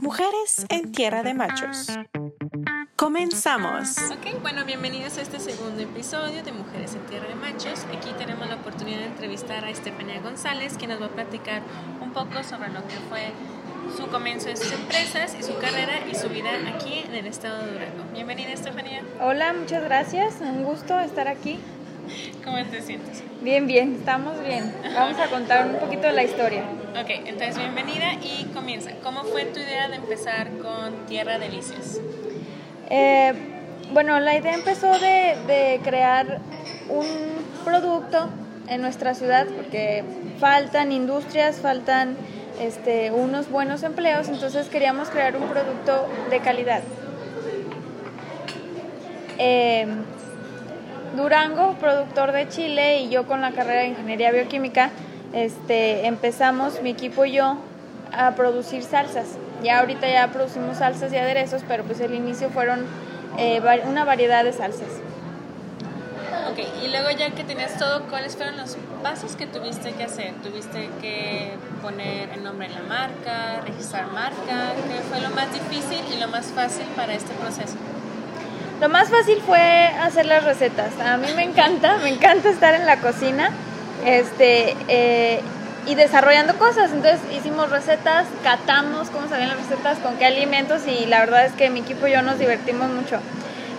Mujeres en Tierra de Machos. Comenzamos. Ok, bueno, bienvenidos a este segundo episodio de Mujeres en Tierra de Machos. Aquí tenemos la oportunidad de entrevistar a Estefania González, quien nos va a platicar un poco sobre lo que fue su comienzo de sus empresas y su carrera y su vida aquí en el estado de Durango. Bienvenida, Estefanía. Hola, muchas gracias. Un gusto estar aquí. ¿Cómo te sientes? Bien, bien, estamos bien. Vamos a contar un poquito de la historia. Ok, entonces bienvenida y comienza. ¿Cómo fue tu idea de empezar con Tierra Delicias? Eh, bueno, la idea empezó de, de crear un producto en nuestra ciudad porque faltan industrias, faltan este, unos buenos empleos, entonces queríamos crear un producto de calidad. Eh, Durango, productor de Chile, y yo con la carrera de Ingeniería Bioquímica, este, empezamos, mi equipo y yo, a producir salsas. Ya ahorita ya producimos salsas y aderezos, pero pues el inicio fueron eh, una variedad de salsas. Ok, y luego ya que tenías todo, ¿cuáles fueron los pasos que tuviste que hacer? ¿Tuviste que poner el nombre en la marca, registrar marca? ¿Qué fue lo más difícil y lo más fácil para este proceso? Lo más fácil fue hacer las recetas. A mí me encanta, me encanta estar en la cocina este, eh, y desarrollando cosas. Entonces hicimos recetas, catamos cómo salían las recetas, con qué alimentos y la verdad es que mi equipo y yo nos divertimos mucho.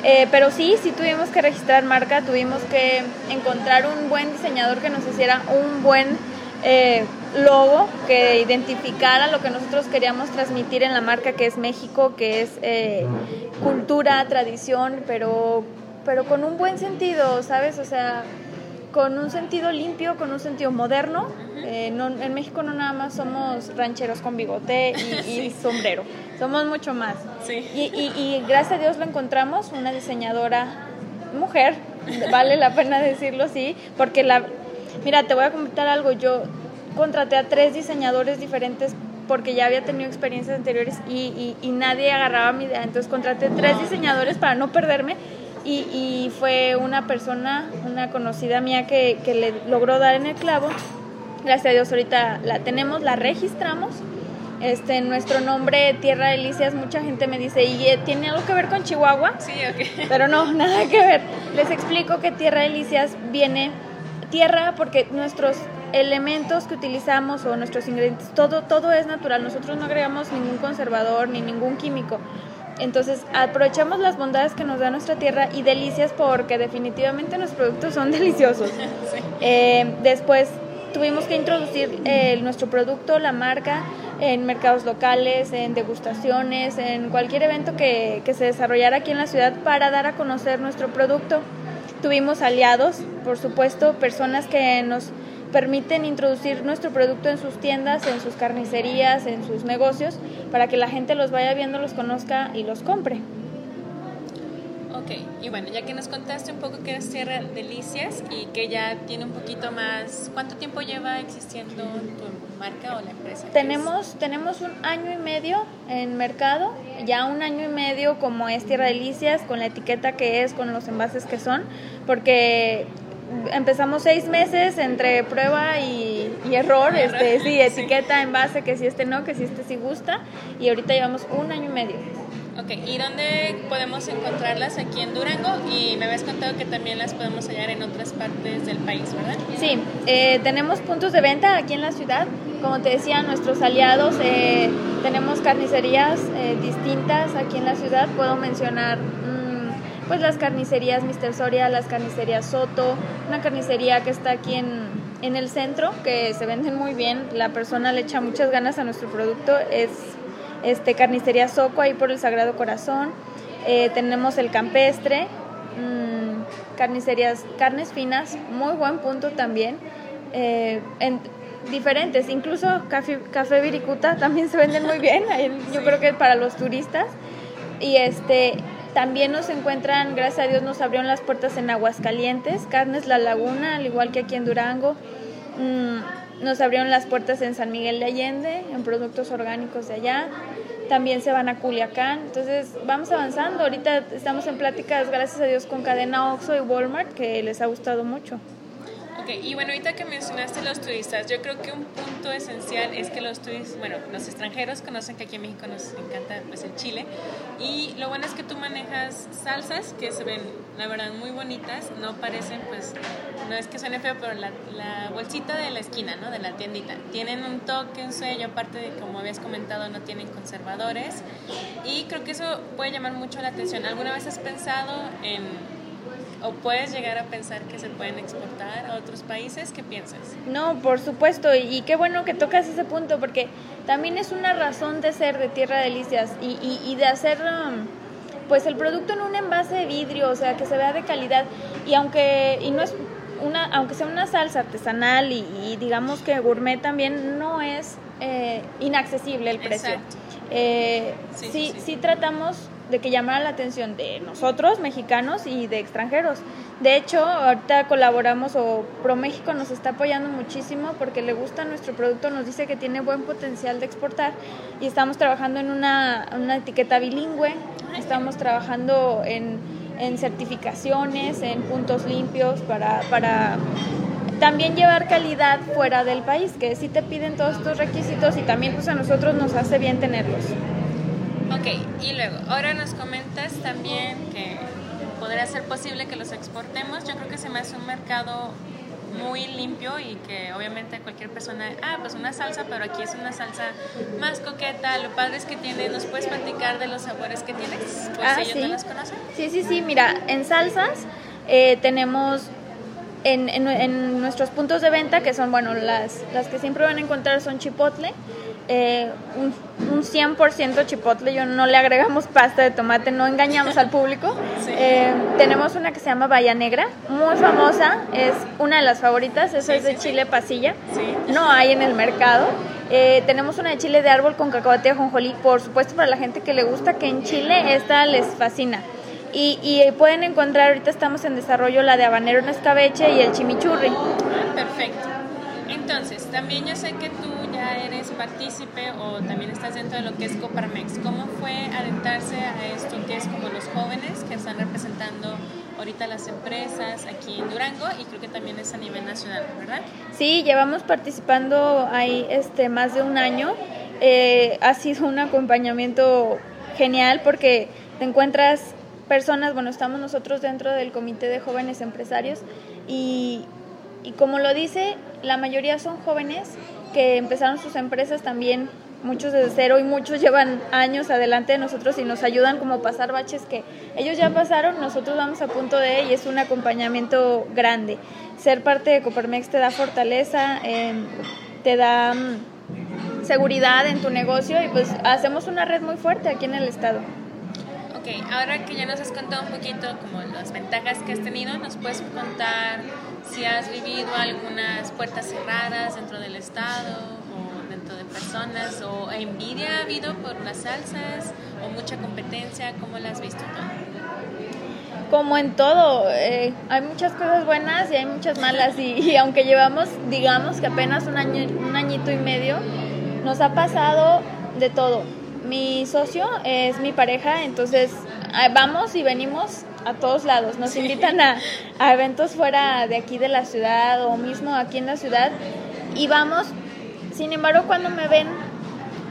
Eh, pero sí, sí tuvimos que registrar marca, tuvimos que encontrar un buen diseñador que nos hiciera un buen eh, logo que identificara lo que nosotros queríamos transmitir en la marca que es México, que es eh, cultura, tradición, pero, pero con un buen sentido, ¿sabes? O sea, con un sentido limpio, con un sentido moderno. Eh, en México no nada más somos rancheros con bigote y, sombrero, somos mucho más. Y, y, gracias a Dios lo encontramos, una diseñadora mujer, vale la pena decirlo así, porque la... Mira, te voy a comentar algo, yo contraté a tres diseñadores diferentes porque ya había tenido experiencias anteriores y, y, nadie agarraba mi idea. Entonces contraté tres diseñadores para no perderme y, y, fue una persona, una conocida mía que, que, le logró dar en el clavo. Gracias a Dios ahorita la tenemos, la registramos. Este, nuestro nombre Tierra Delicias, mucha gente me dice, ¿y tiene algo que ver con Chihuahua? Sí, ok. Pero no, nada que ver. Les explico que Tierra Delicias viene tierra porque nuestros elementos que utilizamos o nuestros ingredientes, todo, todo es natural. Nosotros no agregamos ningún conservador ni ningún químico. Entonces aprovechamos las bondades que nos da nuestra tierra y delicias porque definitivamente los productos son deliciosos. Eh, después tuvimos que introducir eh, nuestro producto, la marca, en mercados locales, en degustaciones, en cualquier evento que, que se desarrollara aquí en la ciudad para dar a conocer nuestro producto. Tuvimos aliados, por supuesto, personas que nos permiten introducir nuestro producto en sus tiendas, en sus carnicerías, en sus negocios, para que la gente los vaya viendo, los conozca y los compre. Ok, y bueno, ya que nos contaste un poco que es Tierra Delicias y que ya tiene un poquito más, ¿cuánto tiempo lleva existiendo tu marca o la empresa? Tenemos, tenemos un año y medio en mercado, ya un año y medio como es Tierra Delicias, con la etiqueta que es, con los envases que son, porque empezamos seis meses entre prueba y, error, este, sí, etiqueta, en base que si este no, que si este sí gusta, y ahorita llevamos un año y medio. Ok, ¿y dónde podemos encontrarlas aquí en Durango? Y me habías contado que también las podemos hallar en otras partes del país, ¿verdad? Sí, eh, tenemos puntos de venta aquí en la ciudad. Como te decía, nuestros aliados, eh, tenemos carnicerías eh, distintas aquí en la ciudad. Puedo mencionar pues las carnicerías Mister Soria, las carnicerías Soto, una carnicería que está aquí en, en el centro, que se venden muy bien, la persona le echa muchas ganas a nuestro producto, es este carnicería Soco ahí por el Sagrado Corazón, eh, tenemos el campestre, mmm, carnicerías, carnes finas, muy buen punto también, eh, en, diferentes, incluso café, café Viricuta también se venden muy bien, yo creo que para los turistas, y este también nos encuentran, gracias a Dios, nos abrieron las puertas en Aguascalientes, Carnes La Laguna, al igual que aquí en Durango. Mm, nos abrieron las puertas en San Miguel de Allende, en productos orgánicos de allá. También se van a Culiacán. Entonces, vamos avanzando. Ahorita estamos en pláticas, gracias a Dios, con Cadena Oxxo y Walmart, que les ha gustado mucho. Ok, y bueno, ahorita que mencionaste los turistas, yo creo que un punto esencial es que los turistas, bueno, los extranjeros conocen que aquí en México nos encanta pues el chile y lo bueno es que tú manejas salsas que se ven, la verdad, muy bonitas, no parecen pues, no es que suene feo, pero la, la bolsita de la esquina, ¿no? De la tiendita, tienen un toque, un sello, aparte de como habías comentado, no tienen conservadores y creo que eso puede llamar mucho la atención. ¿Alguna vez has pensado en o puedes llegar a pensar que se pueden exportar a otros países? ¿Qué piensas? No, por supuesto, y qué bueno que tocas ese punto, porque también es una razón de ser de Tierra Delicias y, y, de hacer um, pues el producto en un envase de vidrio, o sea, que se vea de calidad. Y aunque, y no es una, aunque sea una salsa artesanal y, digamos que gourmet también, no es eh, inaccesible el precio. Eh, sí, sí, sí tratamos de que llamara la atención de nosotros, mexicanos y de extranjeros. De hecho, ahorita colaboramos o ProMéxico nos está apoyando muchísimo porque le gusta nuestro producto, nos dice que tiene buen potencial de exportar y estamos trabajando en una, una etiqueta bilingüe, estamos trabajando en, en, certificaciones, en puntos limpios para, para también llevar calidad fuera del país, que sí te piden todos estos requisitos y también pues a nosotros nos hace bien tenerlos. Ok, y luego, ahora nos comentas también que podría ser posible que los exportemos. Yo creo que se me hace un mercado muy limpio y que obviamente cualquier persona, ah, pues una salsa, pero aquí es una salsa más coqueta. Lo padre es que tiene, ¿nos puedes platicar de los sabores que tienes? Pues ah, ellos sí. conocen. Sí, sí, sí, mira, en salsas eh, tenemos en, en, en, nuestros puntos de venta, que son, bueno, las, las que siempre van a encontrar son chipotle, eh, un, un 100% chipotle, yo no le agregamos pasta de tomate, no engañamos al público. Eh, tenemos una que se llama Bahía Negra, muy famosa, es una de las favoritas, esa es de chile pasilla, no hay en el mercado. Eh, tenemos una de chile de árbol con cacahuate y ajonjolí, por supuesto para la gente que le gusta, que en Chile esta les fascina. Y, y, pueden encontrar, ahorita estamos en desarrollo la de habanero en escabeche y el chimichurri. Perfecto. Entonces, también yo sé que tú ya eres partícipe o también estás dentro de lo que es Coparmex. ¿Cómo fue adentrarse a esto que es como los jóvenes que están representando ahorita las empresas aquí en Durango y creo que también es a nivel nacional, ¿verdad? Sí, llevamos participando ahí este, más de un año. Eh, ha sido un acompañamiento genial porque te encuentras personas, bueno, estamos nosotros dentro del Comité de Jóvenes Empresarios y, y como lo dice, la mayoría son jóvenes que empezaron sus empresas también, muchos desde cero y muchos llevan años adelante de nosotros y nos ayudan como pasar baches que ellos ya pasaron, nosotros vamos a punto de y es un acompañamiento grande. Ser parte de Coparmex te da fortaleza, eh, te da mm, seguridad en tu negocio y pues hacemos una red muy fuerte aquí en el estado. Ok, ahora que ya nos has contado un poquito como las ventajas que has tenido, ¿nos puedes contar si has vivido algunas puertas cerradas dentro del Estado o dentro de personas o envidia ha habido por las salsas o mucha competencia? ¿Cómo la has visto tú? Como en todo, eh, hay muchas cosas buenas y hay muchas malas y, y, aunque llevamos, digamos que apenas un, año, un añito y medio, nos ha pasado de todo. Mi socio es mi pareja, entonces vamos y venimos a todos lados. Nos invitan a, a, eventos fuera de aquí de la ciudad o mismo aquí en la ciudad y vamos. Sin embargo, cuando me ven,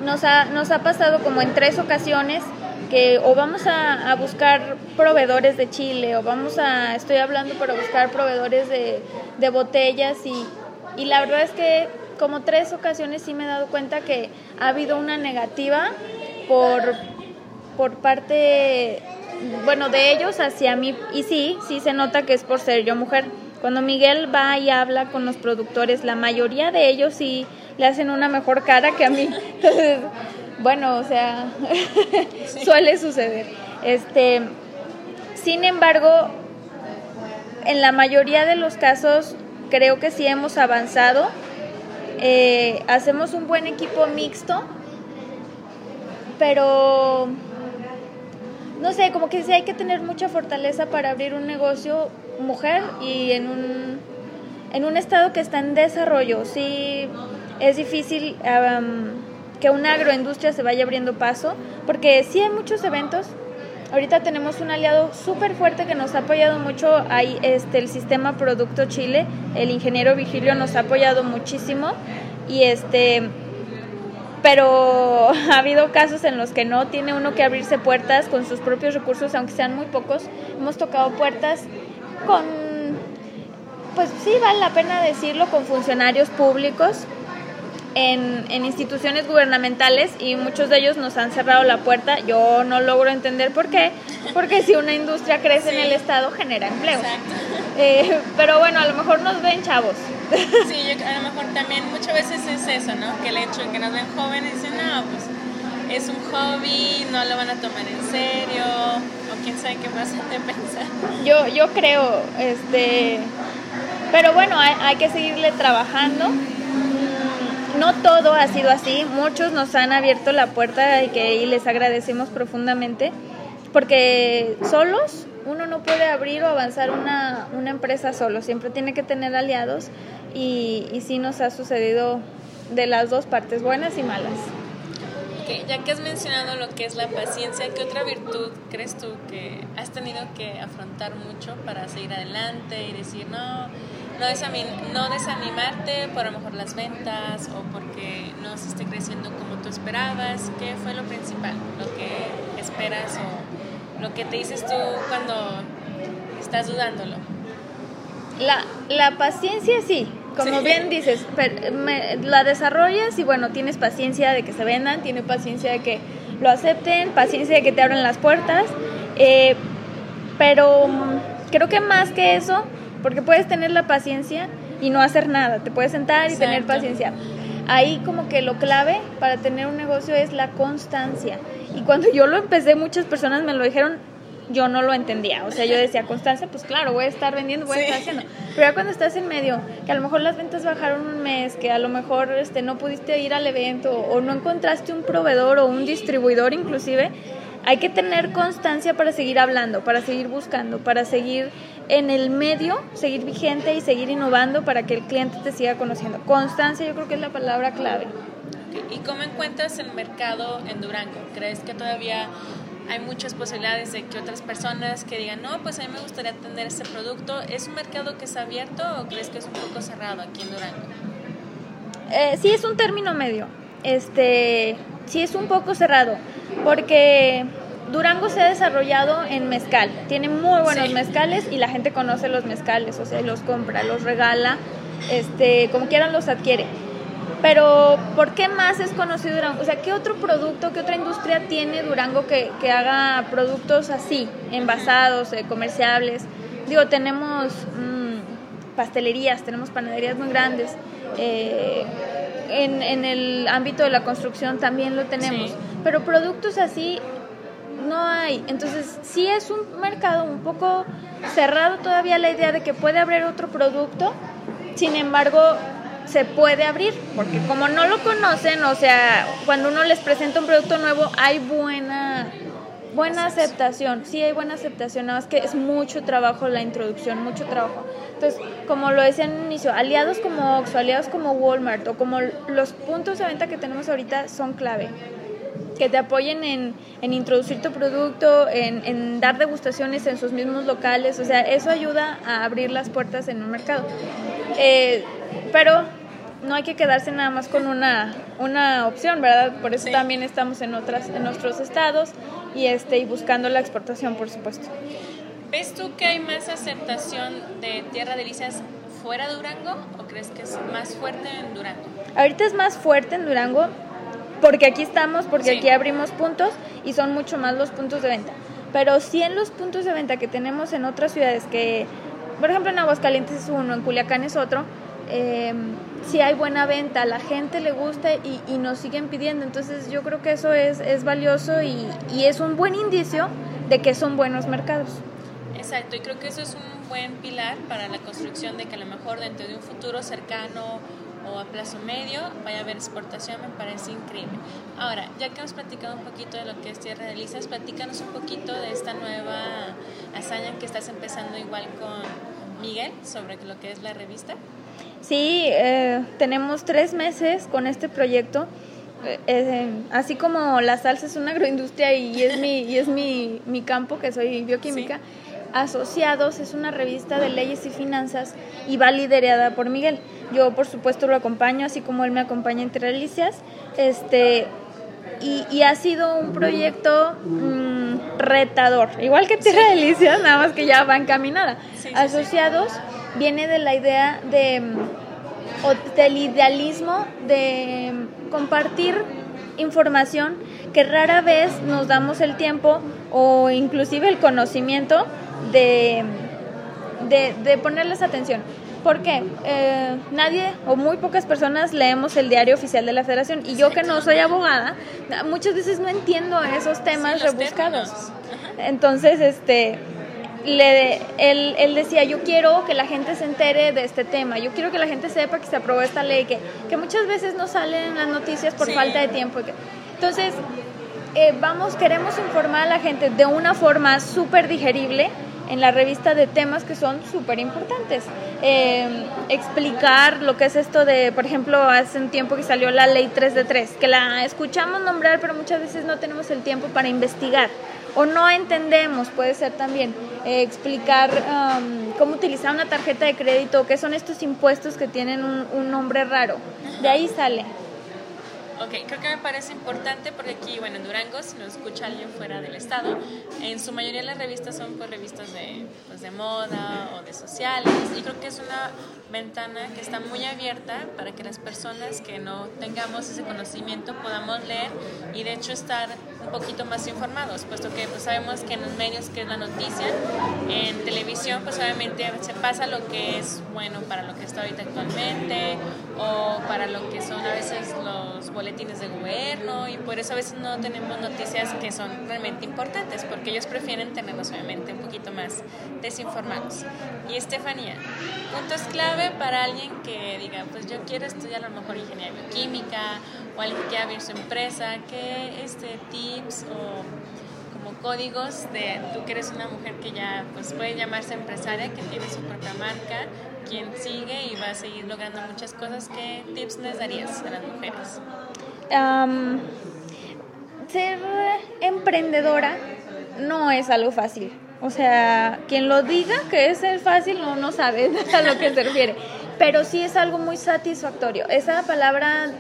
nos ha, nos ha pasado como en tres ocasiones que o vamos a, a buscar proveedores de Chile o vamos a, estoy hablando para buscar proveedores de, de botellas y, y la verdad es que como tres ocasiones sí me he dado cuenta que ha habido una negativa por, por parte bueno, de ellos hacia mí, y sí, sí se nota que es por ser yo mujer. Cuando Miguel va y habla con los productores, la mayoría de ellos sí le hacen una mejor cara que a mí. Bueno, o sea, suele suceder. Este, sin embargo, en la mayoría de los casos creo que sí hemos avanzado. Eh, hacemos un buen equipo mixto, pero no sé, como que sí hay que tener mucha fortaleza para abrir un negocio mujer y en un, en un estado que está en desarrollo. Sí, es difícil um, que una agroindustria se vaya abriendo paso, porque sí hay muchos eventos. Ahorita tenemos un aliado súper fuerte que nos ha apoyado mucho, ahí este, el sistema Producto Chile, el ingeniero Vigilio nos ha apoyado muchísimo y este pero ha habido casos en los que no tiene uno que abrirse puertas con sus propios recursos, aunque sean muy pocos. Hemos tocado puertas con, pues sí, vale la pena decirlo, con funcionarios públicos en, en, instituciones gubernamentales y muchos de ellos nos han cerrado la puerta. Yo no logro entender por qué, porque si una industria crece en el Estado genera empleo. Eh, pero bueno, a lo mejor nos ven chavos. Sí, yo, a lo mejor también muchas veces es eso, ¿no? Que el hecho de que nos ven jóvenes dicen, no, pues es un hobby, no lo van a tomar en serio, o quién sabe qué más de pensar. Yo, yo creo, este, pero bueno, hay, hay que seguirle trabajando no todo ha sido así, muchos nos han abierto la puerta y que les agradecemos profundamente, porque solos uno no puede abrir o avanzar una, una empresa solo, siempre tiene que tener aliados y, y sí nos ha sucedido de las dos partes, buenas y malas. Okay, ya que has mencionado lo que es la paciencia, ¿qué otra virtud crees tú que has tenido que afrontar mucho para seguir adelante y decir, no, no, no desanimarte por a lo mejor las ventas o porque no se esté creciendo como tú esperabas? ¿Qué fue lo principal? ¿Lo que esperas o lo que te dices tú cuando estás dudándolo? La, la paciencia sí, como bien dices, la desarrollas y bueno, tienes paciencia de que se vendan, tienes paciencia de que lo acepten, paciencia de que te abran las puertas, eh, pero mm, creo que más que eso, porque puedes tener la paciencia y no hacer nada, te puedes sentar y tener paciencia. Ahí como que lo clave para tener un negocio es la constancia. Y cuando yo lo empecé, muchas personas me lo dijeron, yo no lo entendía. O sea, yo decía, constancia, pues claro, voy a estar vendiendo, voy a estar haciendo. Pero ya cuando estás en medio, que a lo mejor las ventas bajaron un mes, que a lo mejor este, no pudiste ir al evento o no encontraste un proveedor o un distribuidor inclusive, hay que tener constancia para seguir hablando, para seguir buscando, para seguir en el medio, seguir vigente y seguir innovando para que el cliente te siga conociendo. Constancia yo creo que es la palabra clave. ¿Y cómo encuentras el mercado en Durango? ¿Crees que todavía hay muchas posibilidades de que otras personas que digan, no, pues a mí me gustaría tener este producto? ¿Es un mercado que es abierto o crees que es un poco cerrado aquí en Durango? Eh, sí, es un término medio. Este, sí es un poco cerrado, porque Durango se ha desarrollado en mezcal, tiene muy buenos mezcales y la gente conoce los mezcales, o sea, los compra, los regala, este, como quieran los adquiere. Pero, ¿por qué más es conocido Durango? O sea, ¿qué otro producto, qué otra industria tiene Durango que, que haga productos así, envasados, eh, comerciables? Digo, tenemos mm, pastelerías, tenemos panaderías muy grandes. Eh, en, en, el ámbito de la construcción también lo tenemos. Pero productos así no hay. Entonces, sí es un mercado un poco cerrado todavía la idea de que puede haber otro producto. Sin embargo, se puede abrir, porque como no lo conocen, o sea, cuando uno les presenta un producto nuevo, hay buena buena aceptación, sí hay buena aceptación, nada más que es mucho trabajo la introducción, mucho trabajo. Entonces, como lo decía en el inicio, aliados como Oxxo, aliados como Walmart o como los puntos de venta que tenemos ahorita son clave. Que te apoyen en, en introducir tu producto, en, en, dar degustaciones en sus mismos locales, o sea, eso ayuda a abrir las puertas en un mercado. Eh, pero no hay que quedarse nada más con una, una opción, ¿verdad? Por eso también estamos en otras en nuestros estados y este y buscando la exportación, por supuesto. ¿Ves tú que hay más aceptación de tierra de visas fuera de Durango o crees que es más fuerte en Durango? Ahorita es más fuerte en Durango porque aquí estamos, porque aquí abrimos puntos y son mucho más los puntos de venta. Pero sí en los puntos de venta que tenemos en otras ciudades que, por ejemplo en Aguascalientes es uno, en Culiacán es otro, eh, si hay buena venta, a la gente le gusta y, y, nos siguen pidiendo. Entonces yo creo que eso es, es valioso y, y, es un buen indicio de que son buenos mercados. Exacto, y creo que eso es un buen pilar para la construcción de que a lo mejor dentro de un futuro cercano o a plazo medio vaya a haber exportación, me parece increíble. Ahora, ya que hemos platicado un poquito de lo que es Tierra de Lisas, platícanos un poquito de esta nueva hazaña que estás empezando igual con Miguel sobre lo que es la revista. Sí, eh, tenemos tres meses con este proyecto eh, eh, así como la salsa es una agroindustria y es mi, y es mi, mi campo, que soy bioquímica, Asociados es una revista de leyes y finanzas y va liderada por Miguel. Yo, por supuesto, lo acompaño, así como él me acompaña en Delicias. Este, y, ha sido un proyecto mm, retador, igual que Tierra Delicias, nada más que ya va encaminada. Asociados viene de la idea de, mm, del idealismo de compartir información que rara vez nos damos el tiempo o inclusive el conocimiento de, de, ponerles atención. Porque eh, nadie o muy pocas personas leemos el diario oficial de la federación y yo que no soy abogada, muchas veces no entiendo esos temas rebuscados. Entonces, este, le, él, él, decía, yo quiero que la gente se entere de este tema, yo quiero que la gente sepa que se aprobó esta ley, que, que muchas veces no salen en las noticias por falta de tiempo. Entonces, eh, vamos, queremos informar a la gente de una forma súper digerible en la revista de temas que son súper importantes. Eh, explicar lo que es esto de, por ejemplo, hace un tiempo que salió la ley 3 de 3, que la escuchamos nombrar, pero muchas veces no tenemos el tiempo para investigar o no entendemos, puede ser también eh, explicar um, cómo utilizar una tarjeta de crédito, qué son estos impuestos que tienen un, un nombre raro. De ahí sale. Ok, creo que me parece importante porque aquí, bueno, en Durango, si nos escucha alguien fuera del estado, en su mayoría las revistas son pues, revistas de, pues, de moda o de sociales y creo que es una ventana que está muy abierta para que las personas que no tengamos ese conocimiento podamos leer y de hecho estar un poquito más informados, puesto que pues, sabemos que en los medios que es la noticia, en televisión pues obviamente se pasa lo que es bueno para lo que está ahorita actualmente o para lo que son a veces los boletines de gobierno y por eso a veces no tenemos noticias que son realmente importantes porque ellos prefieren tenernos obviamente un poquito más desinformados. Y Estefanía, puntos clave para alguien que diga, pues yo quiero estudiar a lo mejor ingeniería bioquímica o alguien que quiera abrir su empresa, ¿qué este, tips o códigos de tú que eres una mujer que ya pues puede llamarse empresaria, que tiene su propia marca, quien sigue y va a seguir logrando muchas cosas, ¿qué tips les darías a las mujeres? ser emprendedora no es algo fácil o sea, quien lo diga que es el fácil no, no sabe a lo que se refiere. Pero sí es algo muy satisfactorio. Esa palabra,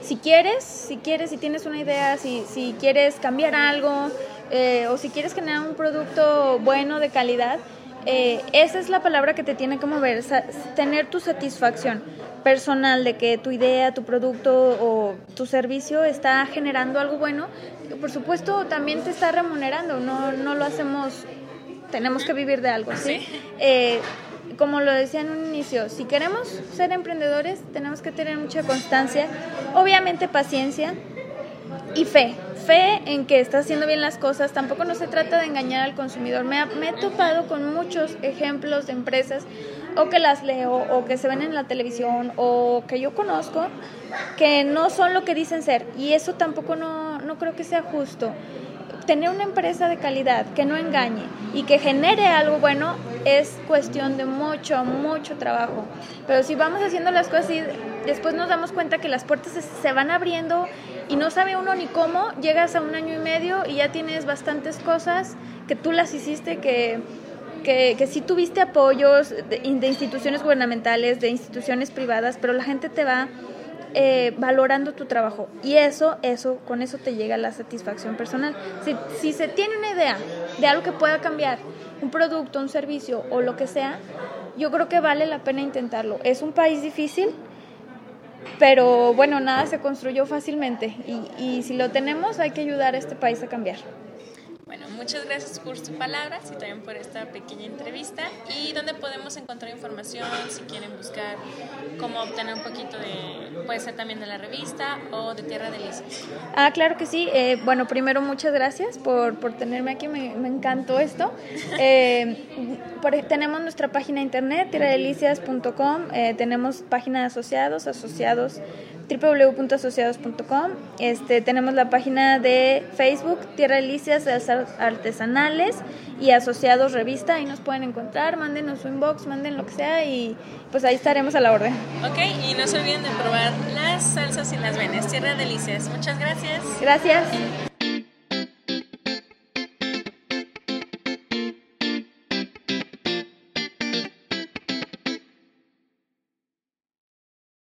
si quieres, si quieres, si tienes una idea, si, si quieres cambiar algo eh, o si quieres generar un producto bueno, de calidad, eh, esa es la palabra que te tiene que mover, tener tu satisfacción personal de que tu idea, tu producto o tu servicio está generando algo bueno. Por supuesto, también te está remunerando, no, no lo hacemos tenemos que vivir de algo, ¿sí? Eh, como lo decía en un inicio, si queremos ser emprendedores, tenemos que tener mucha constancia, obviamente paciencia y fe. Fe en que estás haciendo bien las cosas. Tampoco no se trata de engañar al consumidor. Me, me he topado con muchos ejemplos de empresas o que las leo o que se ven en la televisión o que yo conozco que no son lo que dicen ser. Y eso tampoco no, no creo que sea justo tener una empresa de calidad que no engañe y que genere algo bueno es cuestión de mucho, mucho trabajo. Pero si vamos haciendo las cosas y después nos damos cuenta que las puertas se van abriendo y no sabe uno ni cómo, llegas a un año y medio y ya tienes bastantes cosas que tú las hiciste que, que, que sí tuviste apoyos de instituciones gubernamentales, de instituciones privadas, pero la gente te va eh, valorando tu trabajo. Y eso, eso, con eso te llega la satisfacción personal. Si, si se tiene una idea de algo que pueda cambiar, un producto, un servicio o lo que sea, yo creo que vale la pena intentarlo. Es un país difícil, pero bueno, nada se construyó fácilmente y, y si lo tenemos hay que ayudar a este país a cambiar. Bueno, muchas gracias por sus palabras y también por esta pequeña entrevista. ¿Y dónde podemos encontrar información si quieren buscar cómo obtener un poquito de, puede ser también de la revista o de Tierra de Delicias? Ah, claro que sí. Eh, bueno, primero muchas gracias por, por tenerme aquí, me, me encantó esto. Eh, tenemos nuestra página de internet, tierradelicias.com, eh, tenemos página de asociados, asociados www.asociados.com. Este, tenemos la página de Facebook, Tierra Delicias Artesanales y Asociados Revista. Ahí nos pueden encontrar, mándenos su inbox, manden lo que sea y pues ahí estaremos a la orden. Ok, y no se olviden de probar las salsas si las ven. Es Tierra de Delicias. Muchas gracias. Gracias.